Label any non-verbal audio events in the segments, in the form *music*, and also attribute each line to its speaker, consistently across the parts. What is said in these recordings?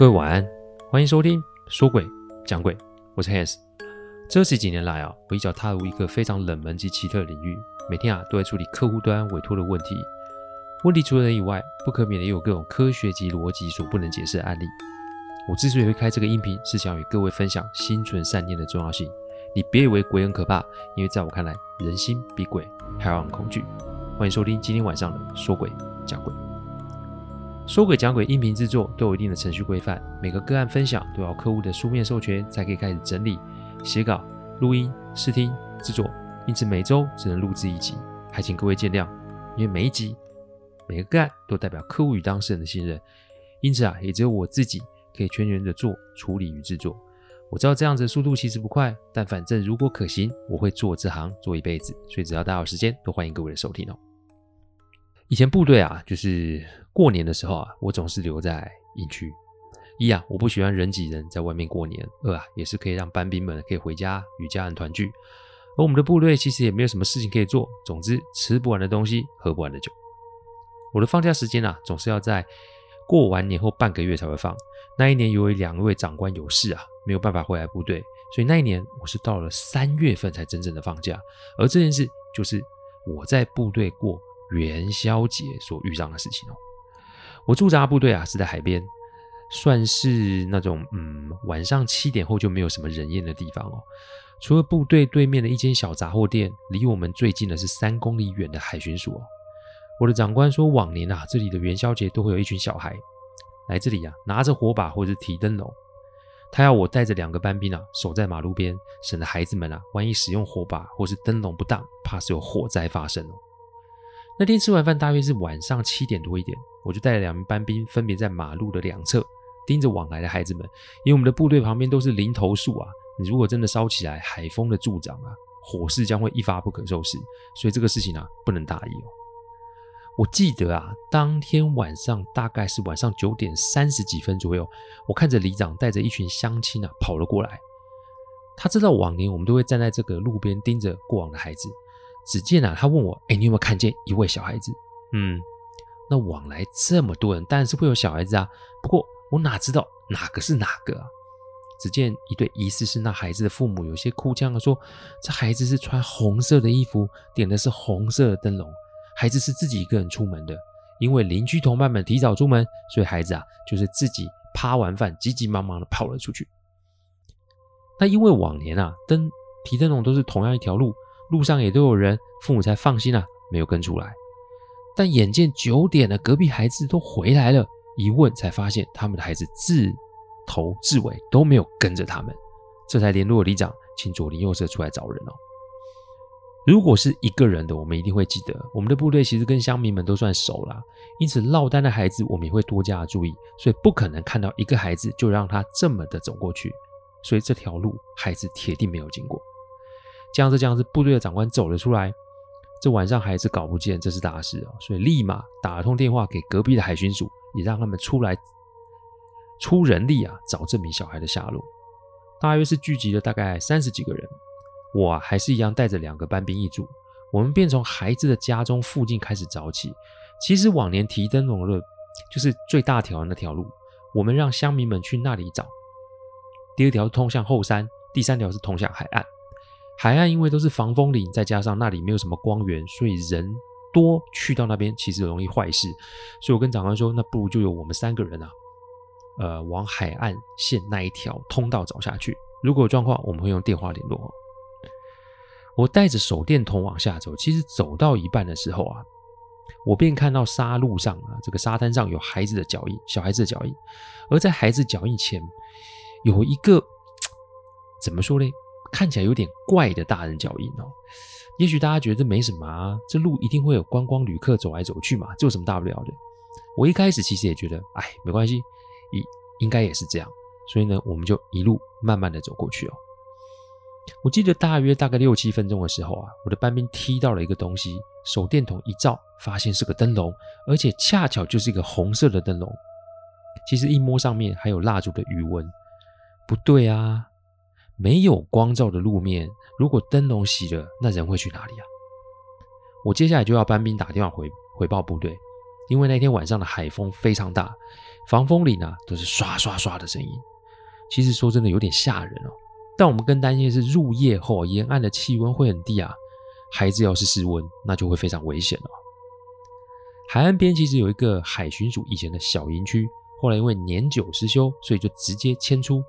Speaker 1: 各位晚安，欢迎收听说鬼讲鬼，我是 Hans。这十几年来啊，我一脚踏入一个非常冷门及奇特的领域，每天啊都在处理客户端委托的问题。问题除了人以外，不可免的也有各种科学及逻辑所不能解释的案例。我之所以会开这个音频，是想与各位分享心存善念的重要性。你别以为鬼很可怕，因为在我看来，人心比鬼还要让人恐惧。欢迎收听今天晚上的说鬼讲鬼。说鬼讲鬼音频制作都有一定的程序规范，每个个案分享都要客户的书面授权才可以开始整理、写稿、录音、试听、制作，因此每周只能录制一集，还请各位见谅。因为每一集、每个个案都代表客户与当事人的信任，因此啊，也只有我自己可以全权的做处理与制作。我知道这样子的速度其实不快，但反正如果可行，我会做这行做一辈子，所以只要大家有时间，都欢迎各位的收听哦。以前部队啊，就是过年的时候啊，我总是留在营区。一啊，我不喜欢人挤人，在外面过年；二啊，也是可以让班兵们可以回家与家人团聚。而我们的部队其实也没有什么事情可以做，总之吃不完的东西，喝不完的酒。我的放假时间啊，总是要在过完年后半个月才会放。那一年由于两位长官有事啊，没有办法回来部队，所以那一年我是到了三月份才真正的放假。而这件事就是我在部队过。元宵节所遇上的事情哦，我驻扎部队啊是在海边，算是那种嗯晚上七点后就没有什么人烟的地方哦。除了部队对面的一间小杂货店，离我们最近的是三公里远的海巡署哦。我的长官说，往年啊这里的元宵节都会有一群小孩来这里啊，拿着火把或者是提灯笼，他要我带着两个班兵啊守在马路边，省得孩子们啊万一使用火把或是灯笼不当，怕是有火灾发生哦。那天吃完饭，大约是晚上七点多一点，我就带了两名班兵，分别在马路的两侧盯着往来的孩子们。因为我们的部队旁边都是林投树啊，你如果真的烧起来，海风的助长啊，火势将会一发不可收拾。所以这个事情啊，不能大意哦。我记得啊，当天晚上大概是晚上九点三十几分左右，我看着里长带着一群乡亲啊跑了过来。他知道往年我们都会站在这个路边盯着过往的孩子。只见啊，他问我：“哎，你有没有看见一位小孩子？”嗯，那往来这么多人，当然是会有小孩子啊。不过我哪知道哪个是哪个啊？只见一对疑似是那孩子的父母，有些哭腔的说：“这孩子是穿红色的衣服，点的是红色的灯笼。孩子是自己一个人出门的，因为邻居同伴们提早出门，所以孩子啊就是自己趴完饭，急急忙忙的跑了出去。那因为往年啊，灯提灯笼都是同样一条路。”路上也都有人，父母才放心啊，没有跟出来。但眼见九点了，隔壁孩子都回来了，一问才发现他们的孩子自头至尾都没有跟着他们，这才联络里长，请左邻右舍出来找人哦。如果是一个人的，我们一定会记得，我们的部队其实跟乡民们都算熟啦，因此落单的孩子我们也会多加注意，所以不可能看到一个孩子就让他这么的走过去，所以这条路孩子铁定没有经过。这样子，这样子，部队的长官走了出来。这晚上孩子搞不见，这是大事啊！所以立马打了通电话给隔壁的海巡署，也让他们出来出人力啊，找这名小孩的下落。大约是聚集了大概三十几个人，我还是一样带着两个班兵一组，我们便从孩子的家中附近开始找起。其实往年提灯笼的，就是最大条的那条路，我们让乡民们去那里找。第二条通向后山，第三条是通向海岸。海岸因为都是防风林，再加上那里没有什么光源，所以人多去到那边其实容易坏事。所以我跟长官说，那不如就由我们三个人啊，呃，往海岸线那一条通道找下去。如果有状况，我们会用电话联络。我带着手电筒往下走，其实走到一半的时候啊，我便看到沙路上啊，这个沙滩上有孩子的脚印，小孩子的脚印。而在孩子脚印前，有一个 *tsk* 怎么说呢？看起来有点怪的大人脚印哦，也许大家觉得这没什么啊，这路一定会有观光旅客走来走去嘛，这有什么大不了的？我一开始其实也觉得，哎，没关系，应应该也是这样，所以呢，我们就一路慢慢的走过去哦。我记得大约大概六七分钟的时候啊，我的班兵踢到了一个东西，手电筒一照，发现是个灯笼，而且恰巧就是一个红色的灯笼。其实一摸上面还有蜡烛的余温，不对啊。没有光照的路面，如果灯笼熄了，那人会去哪里啊？我接下来就要搬兵打电话回回报部队，因为那天晚上的海风非常大，防风林呢都是刷刷刷的声音。其实说真的有点吓人哦。但我们更担心的是入夜后沿岸的气温会很低啊，孩子要是失温，那就会非常危险了。海岸边其实有一个海巡署以前的小营区，后来因为年久失修，所以就直接迁出。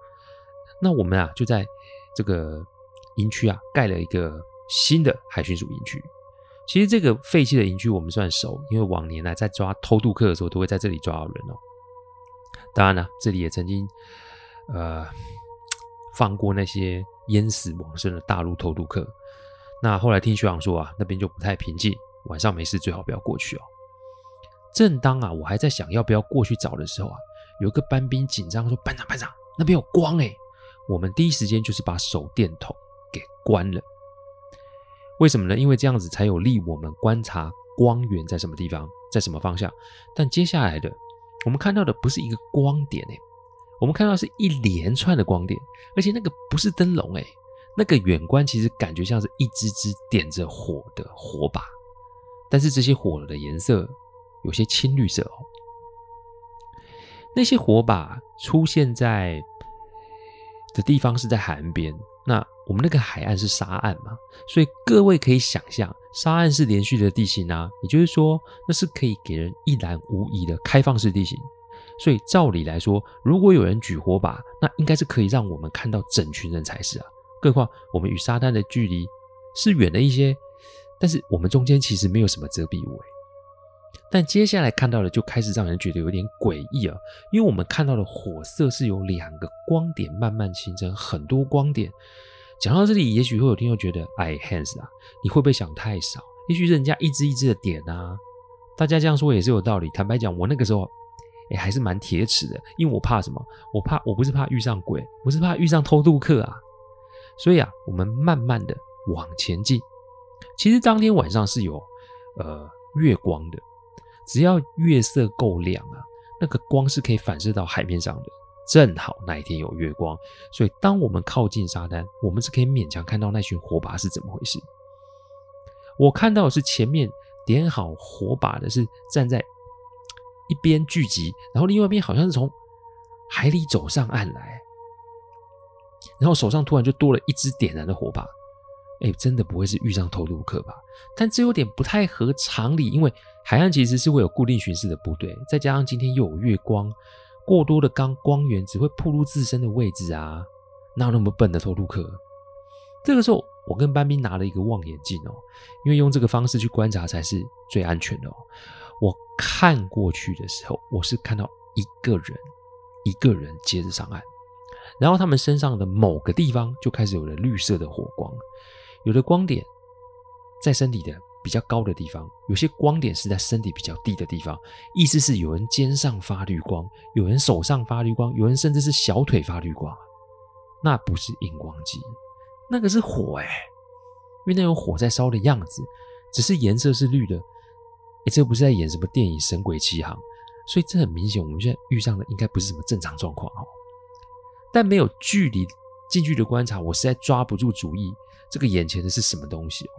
Speaker 1: 那我们啊就在这个营区啊盖了一个新的海巡署营区。其实这个废弃的营区我们算熟，因为往年来在抓偷渡客的时候都会在这里抓到人哦。当然了，这里也曾经呃放过那些淹死往生的大陆偷渡客。那后来听学长说啊，那边就不太平静，晚上没事最好不要过去哦。正当啊，我还在想要不要过去找的时候啊，有一个班兵紧张说：“班长，班长，那边有光哎！”我们第一时间就是把手电筒给关了。为什么呢？因为这样子才有利我们观察光源在什么地方，在什么方向。但接下来的，我们看到的不是一个光点哎，我们看到是一连串的光点，而且那个不是灯笼哎，那个远观其实感觉像是一支支点着火的火把，但是这些火的颜色。有些青绿色哦，那些火把出现在的地方是在海岸边。那我们那个海岸是沙岸嘛，所以各位可以想象，沙岸是连续的地形啊，也就是说，那是可以给人一览无遗的开放式地形。所以照理来说，如果有人举火把，那应该是可以让我们看到整群人才是啊。更何况我们与沙滩的距离是远了一些，但是我们中间其实没有什么遮蔽物诶。但接下来看到的就开始让人觉得有点诡异啊，因为我们看到的火色是由两个光点慢慢形成很多光点。讲到这里，也许会有听众觉得，哎，Hans 啊，你会不会想太少？也许人家一支一支的点啊，大家这样说也是有道理。坦白讲，我那个时候，哎，还是蛮铁齿的，因为我怕什么？我怕我不是怕遇上鬼，我是怕遇上偷渡客啊。所以啊，我们慢慢的往前进。其实当天晚上是有呃月光的。只要月色够亮啊，那个光是可以反射到海面上的。正好那一天有月光，所以当我们靠近沙滩，我们是可以勉强看到那群火把是怎么回事。我看到的是前面点好火把的是站在一边聚集，然后另外一边好像是从海里走上岸来，然后手上突然就多了一支点燃的火把。哎，真的不会是遇上偷渡客吧？但这有点不太合常理，因为海岸其实是会有固定巡视的部队，再加上今天又有月光，过多的光光源只会暴露自身的位置啊，哪有那么笨的偷渡客？这个时候，我跟班兵拿了一个望远镜哦，因为用这个方式去观察才是最安全的哦。我看过去的时候，我是看到一个人，一个人接着上岸，然后他们身上的某个地方就开始有了绿色的火光。有的光点在身体的比较高的地方，有些光点是在身体比较低的地方。意思是有人肩上发绿光，有人手上发绿光，有人甚至是小腿发绿光。那不是荧光剂，那个是火哎、因为那种火在烧的样子，只是颜色是绿的。哎，这不是在演什么电影《神鬼奇航》，所以这很明显，我们现在遇上的应该不是什么正常状况哦。但没有距离近距离观察，我实在抓不住主意。这个眼前的是什么东西哦？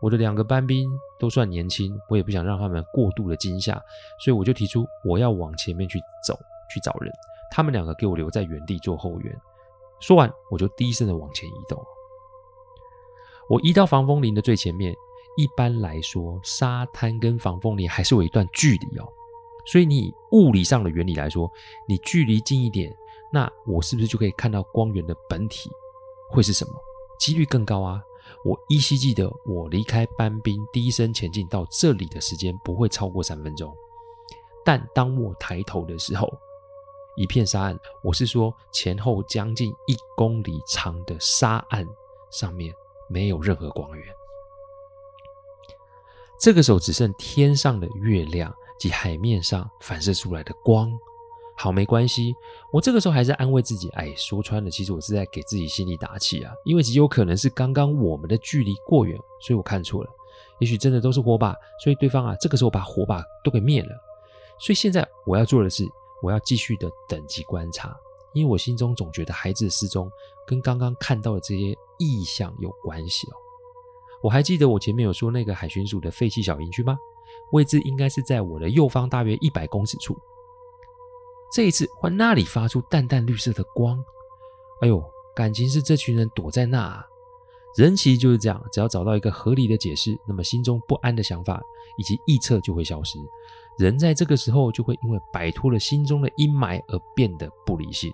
Speaker 1: 我的两个班兵都算年轻，我也不想让他们过度的惊吓，所以我就提出我要往前面去走，去找人。他们两个给我留在原地做后援。说完，我就低声的往前移动。我移到防风林的最前面。一般来说，沙滩跟防风林还是有一段距离哦，所以你以物理上的原理来说，你距离近一点，那我是不是就可以看到光源的本体会是什么？几率更高啊！我依稀记得，我离开班兵低声前进到这里的时间不会超过三分钟。但当我抬头的时候，一片沙岸，我是说前后将近一公里长的沙岸上面没有任何光源。这个时候只剩天上的月亮及海面上反射出来的光。好，没关系。我这个时候还是安慰自己，哎，说穿了，其实我是在给自己心里打气啊。因为极有可能是刚刚我们的距离过远，所以我看错了。也许真的都是火把，所以对方啊，这个时候把火把都给灭了。所以现在我要做的是，我要继续的等级观察，因为我心中总觉得孩子的失踪跟刚刚看到的这些异象有关系哦。我还记得我前面有说那个海巡署的废弃小营区吗？位置应该是在我的右方大约一百公尺处。这一次换那里发出淡淡绿色的光，哎呦，感情是这群人躲在那啊。人其实就是这样，只要找到一个合理的解释，那么心中不安的想法以及臆测就会消失。人在这个时候就会因为摆脱了心中的阴霾而变得不理性。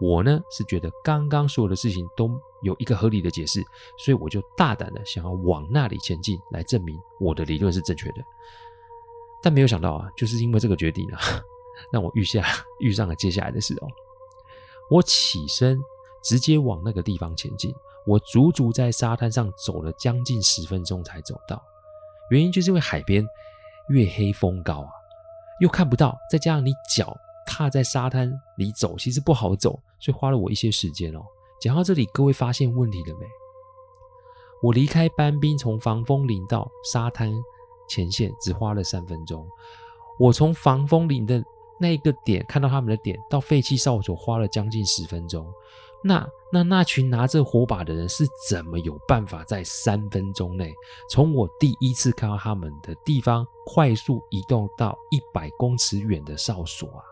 Speaker 1: 我呢是觉得刚刚所有的事情都有一个合理的解释，所以我就大胆的想要往那里前进，来证明我的理论是正确的。但没有想到啊，就是因为这个决定啊，让我遇下 *laughs* 遇上了接下来的事哦。我起身直接往那个地方前进，我足足在沙滩上走了将近十分钟才走到。原因就是因为海边月黑风高啊，又看不到，再加上你脚。踏在沙滩里走，其实不好走，所以花了我一些时间哦。讲到这里，各位发现问题了没？我离开班兵从防风林到沙滩前线只花了三分钟，我从防风林的那一个点看到他们的点，到废弃哨所花了将近十分钟。那那那群拿着火把的人是怎么有办法在三分钟内，从我第一次看到他们的地方快速移动到一百公尺远的哨所啊？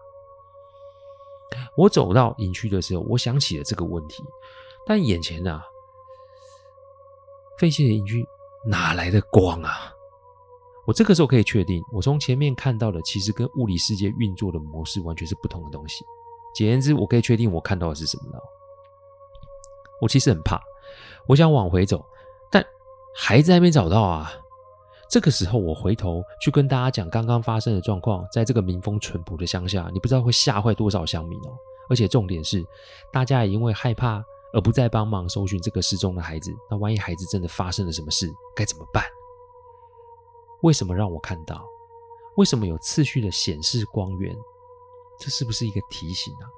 Speaker 1: 我走到营区的时候，我想起了这个问题，但眼前啊，废弃的营区哪来的光啊？我这个时候可以确定，我从前面看到的其实跟物理世界运作的模式完全是不同的东西。简言之，我可以确定我看到的是什么呢？我其实很怕，我想往回走，但孩子还没找到啊。这个时候，我回头去跟大家讲刚刚发生的状况，在这个民风淳朴的乡下，你不知道会吓坏多少乡民哦。而且重点是，大家也因为害怕而不再帮忙搜寻这个失踪的孩子。那万一孩子真的发生了什么事，该怎么办？为什么让我看到？为什么有次序的显示光源？这是不是一个提醒啊？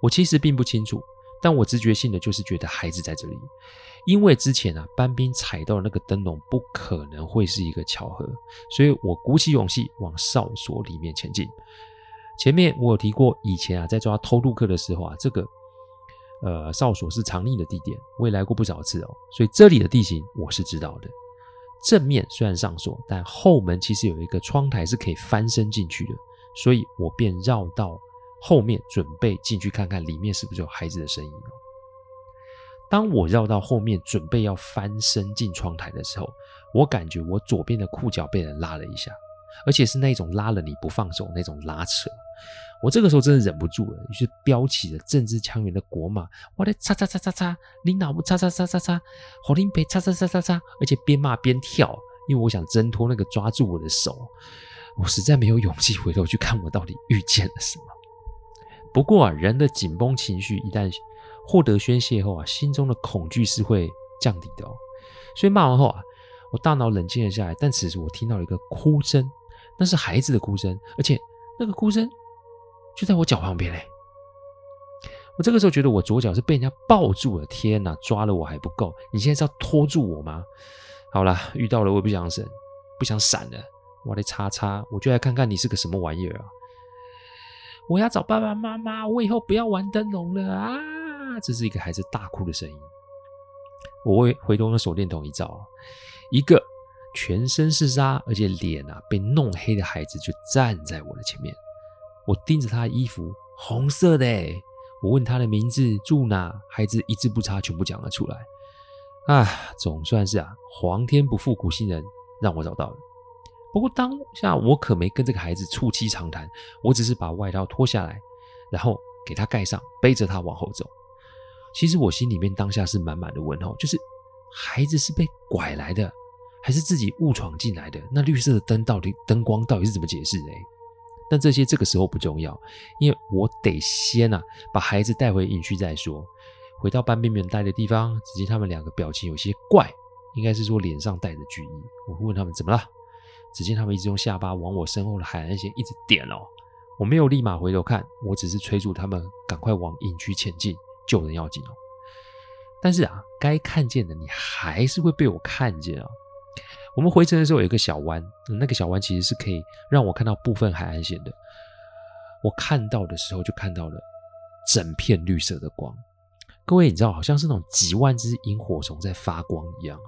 Speaker 1: 我其实并不清楚。但我直觉性的就是觉得孩子在这里，因为之前啊，班兵踩到的那个灯笼不可能会是一个巧合，所以我鼓起勇气往哨所里面前进。前面我有提过，以前啊，在抓偷渡客的时候啊，这个呃哨所是藏匿的地点，我也来过不少次哦，所以这里的地形我是知道的。正面虽然上锁，但后门其实有一个窗台是可以翻身进去的，所以我便绕到。后面准备进去看看里面是不是有孩子的身影哦。当我绕到后面准备要翻身进窗台的时候，我感觉我左边的裤脚被人拉了一下，而且是那种拉了你不放手那种拉扯。我这个时候真的忍不住了，于是飙起了正字腔圆的国骂：“我的叉叉叉叉叉，你脑不叉叉叉叉叉，好听别叉叉叉叉叉！”而且边骂边跳，因为我想挣脱那个抓住我的手。我实在没有勇气回头去看我到底遇见了什么。不过啊，人的紧绷情绪一旦获得宣泄后啊，心中的恐惧是会降低的哦。所以骂完后啊，我大脑冷静了下来。但此时我听到了一个哭声，那是孩子的哭声，而且那个哭声就在我脚旁边嘞。我这个时候觉得我左脚是被人家抱住了，天哪，抓了我还不够，你现在是要拖住我吗？好了，遇到了我也不想闪，不想闪了，我来叉叉，我就来看看你是个什么玩意儿啊！我要找爸爸妈妈，我以后不要玩灯笼了啊！这是一个孩子大哭的声音。我会回头用手电筒一照，一个全身是沙，而且脸啊被弄黑的孩子就站在我的前面。我盯着他的衣服，红色的。我问他的名字，住哪？孩子一字不差，全部讲了出来。啊，总算是啊，皇天不负苦心人，让我找到了。不过当下我可没跟这个孩子促膝长谈，我只是把外套脱下来，然后给他盖上，背着他往后走。其实我心里面当下是满满的问号，就是孩子是被拐来的，还是自己误闯进来的？那绿色的灯到底灯光到底是怎么解释的？但这些这个时候不重要，因为我得先啊把孩子带回营区再说。回到班兵们待的地方，只见他们两个表情有些怪，应该是说脸上带着惧意。我会问他们怎么了？只见他们一直用下巴往我身后的海岸线一直点哦，我没有立马回头看，我只是催促他们赶快往营区前进，救人要紧哦。但是啊，该看见的你还是会被我看见啊。我们回程的时候有一个小湾，那个小湾其实是可以让我看到部分海岸线的。我看到的时候就看到了整片绿色的光，各位你知道，好像是那种几万只萤火虫在发光一样。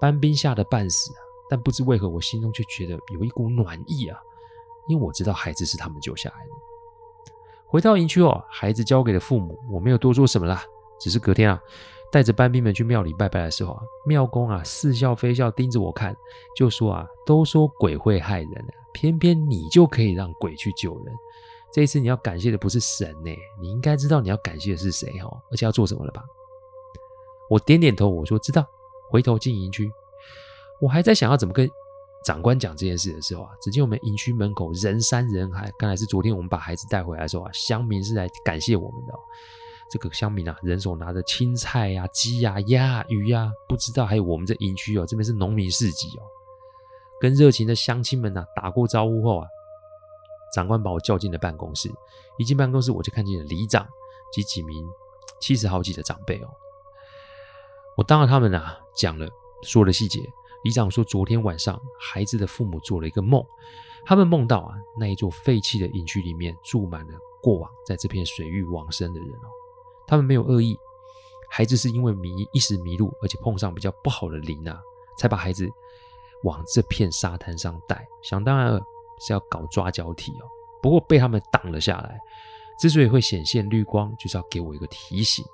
Speaker 1: 班兵吓得半死，但不知为何我心中却觉得有一股暖意啊，因为我知道孩子是他们救下来的。回到营区哦，孩子交给了父母，我没有多说什么啦，只是隔天啊，带着班兵们去庙里拜拜的时候啊，庙公啊似笑非笑盯着我看，就说啊，都说鬼会害人，偏偏你就可以让鬼去救人。这一次你要感谢的不是神呢，你应该知道你要感谢的是谁哦，而且要做什么了吧？我点点头，我说知道。回头进营区，我还在想要怎么跟长官讲这件事的时候啊，只见我们营区门口人山人海，看来是昨天我们把孩子带回来的时候啊，乡民是来感谢我们的。这个乡民啊，人手拿着青菜呀、啊、鸡呀、鸭、鱼呀，不知道还有我们这营区哦，这边是农民市集哦。跟热情的乡亲们呐、啊、打过招呼后啊。长官把我叫进了办公室，一进办公室我就看见了里长及几名七十好几的长辈哦。我当着他们啊讲了说了细节。里长说，昨天晚上孩子的父母做了一个梦，他们梦到啊那一座废弃的营区里面住满了过往在这片水域往生的人哦。他们没有恶意，孩子是因为迷一时迷路，而且碰上比较不好的灵啊，才把孩子往这片沙滩上带。想当然了。是要搞抓交替哦，不过被他们挡了下来。之所以会显现绿光，就是要给我一个提醒，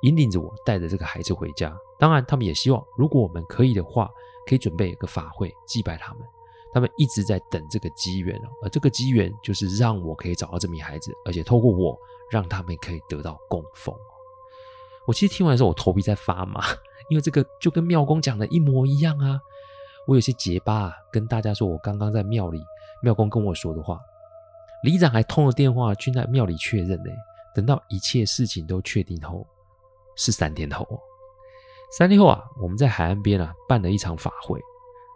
Speaker 1: 引领着我带着这个孩子回家。当然，他们也希望，如果我们可以的话，可以准备一个法会祭拜他们。他们一直在等这个机缘哦，而这个机缘就是让我可以找到这名孩子，而且透过我，让他们可以得到供奉。我其实听完的时候，我头皮在发麻，*laughs* 因为这个就跟庙公讲的一模一样啊。我有些结巴啊，跟大家说我刚刚在庙里，庙公跟我说的话。里长还通了电话去那庙里确认呢。等到一切事情都确定后，是三天后。三天后啊，我们在海岸边啊办了一场法会，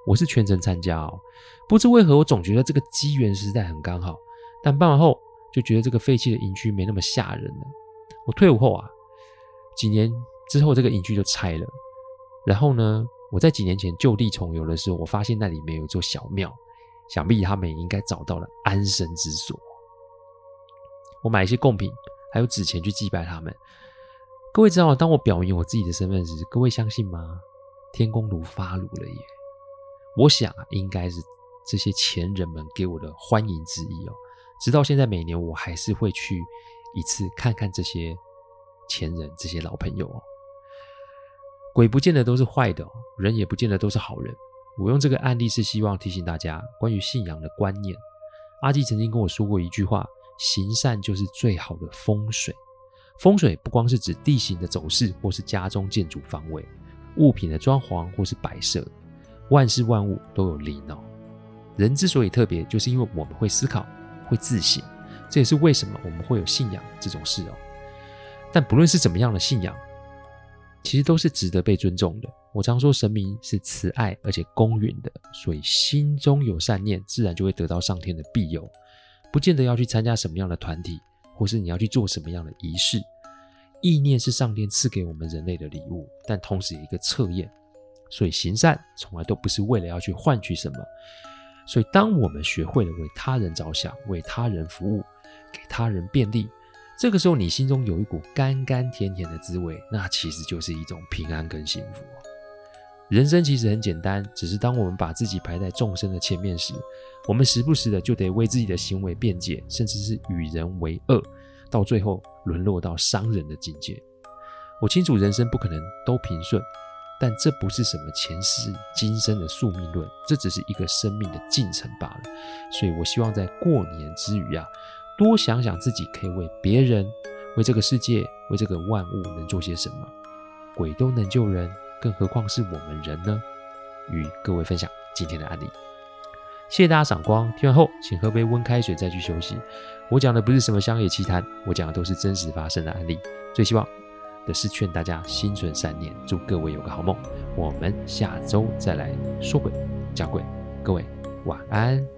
Speaker 1: 我是全程参加哦。不知为何，我总觉得这个机缘实在很刚好。但办完后就觉得这个废弃的营区没那么吓人了。我退伍后啊，几年之后这个营区就拆了，然后呢，我在几年前就地重游的时候，我发现那里面有座小庙，想必他们也应该找到了安身之所。我买一些贡品，还有纸钱去祭拜他们。各位知道，当我表明我自己的身份时，各位相信吗？天公如发炉了耶！我想啊，应该是这些前人们给我的欢迎之意哦。直到现在，每年我还是会去一次，看看这些前人、这些老朋友哦。鬼不见得都是坏的，人也不见得都是好人。我用这个案例是希望提醒大家关于信仰的观念。阿基曾经跟我说过一句话：行善就是最好的风水。风水不光是指地形的走势，或是家中建筑方位、物品的装潢或是摆设，万事万物都有灵哦。人之所以特别，就是因为我们会思考，会自省。这也是为什么我们会有信仰这种事哦。但不论是怎么样的信仰，其实都是值得被尊重的。我常说，神明是慈爱而且公允的，所以心中有善念，自然就会得到上天的庇佑。不见得要去参加什么样的团体，或是你要去做什么样的仪式。意念是上天赐给我们人类的礼物，但同时有一个测验。所以行善从来都不是为了要去换取什么。所以当我们学会了为他人着想，为他人服务，给他人便利。这个时候，你心中有一股甘甘甜甜的滋味，那其实就是一种平安跟幸福。人生其实很简单，只是当我们把自己排在众生的前面时，我们时不时的就得为自己的行为辩解，甚至是与人为恶，到最后沦落到伤人的境界。我清楚人生不可能都平顺，但这不是什么前世今生的宿命论，这只是一个生命的进程罢了。所以我希望在过年之余啊。多想想自己可以为别人、为这个世界、为这个万物能做些什么。鬼都能救人，更何况是我们人呢？与各位分享今天的案例，谢谢大家赏光。听完后，请喝杯温开水再去休息。我讲的不是什么乡野奇谈，我讲的都是真实发生的案例。最希望的是劝大家心存善念，祝各位有个好梦。我们下周再来说鬼讲鬼，各位晚安。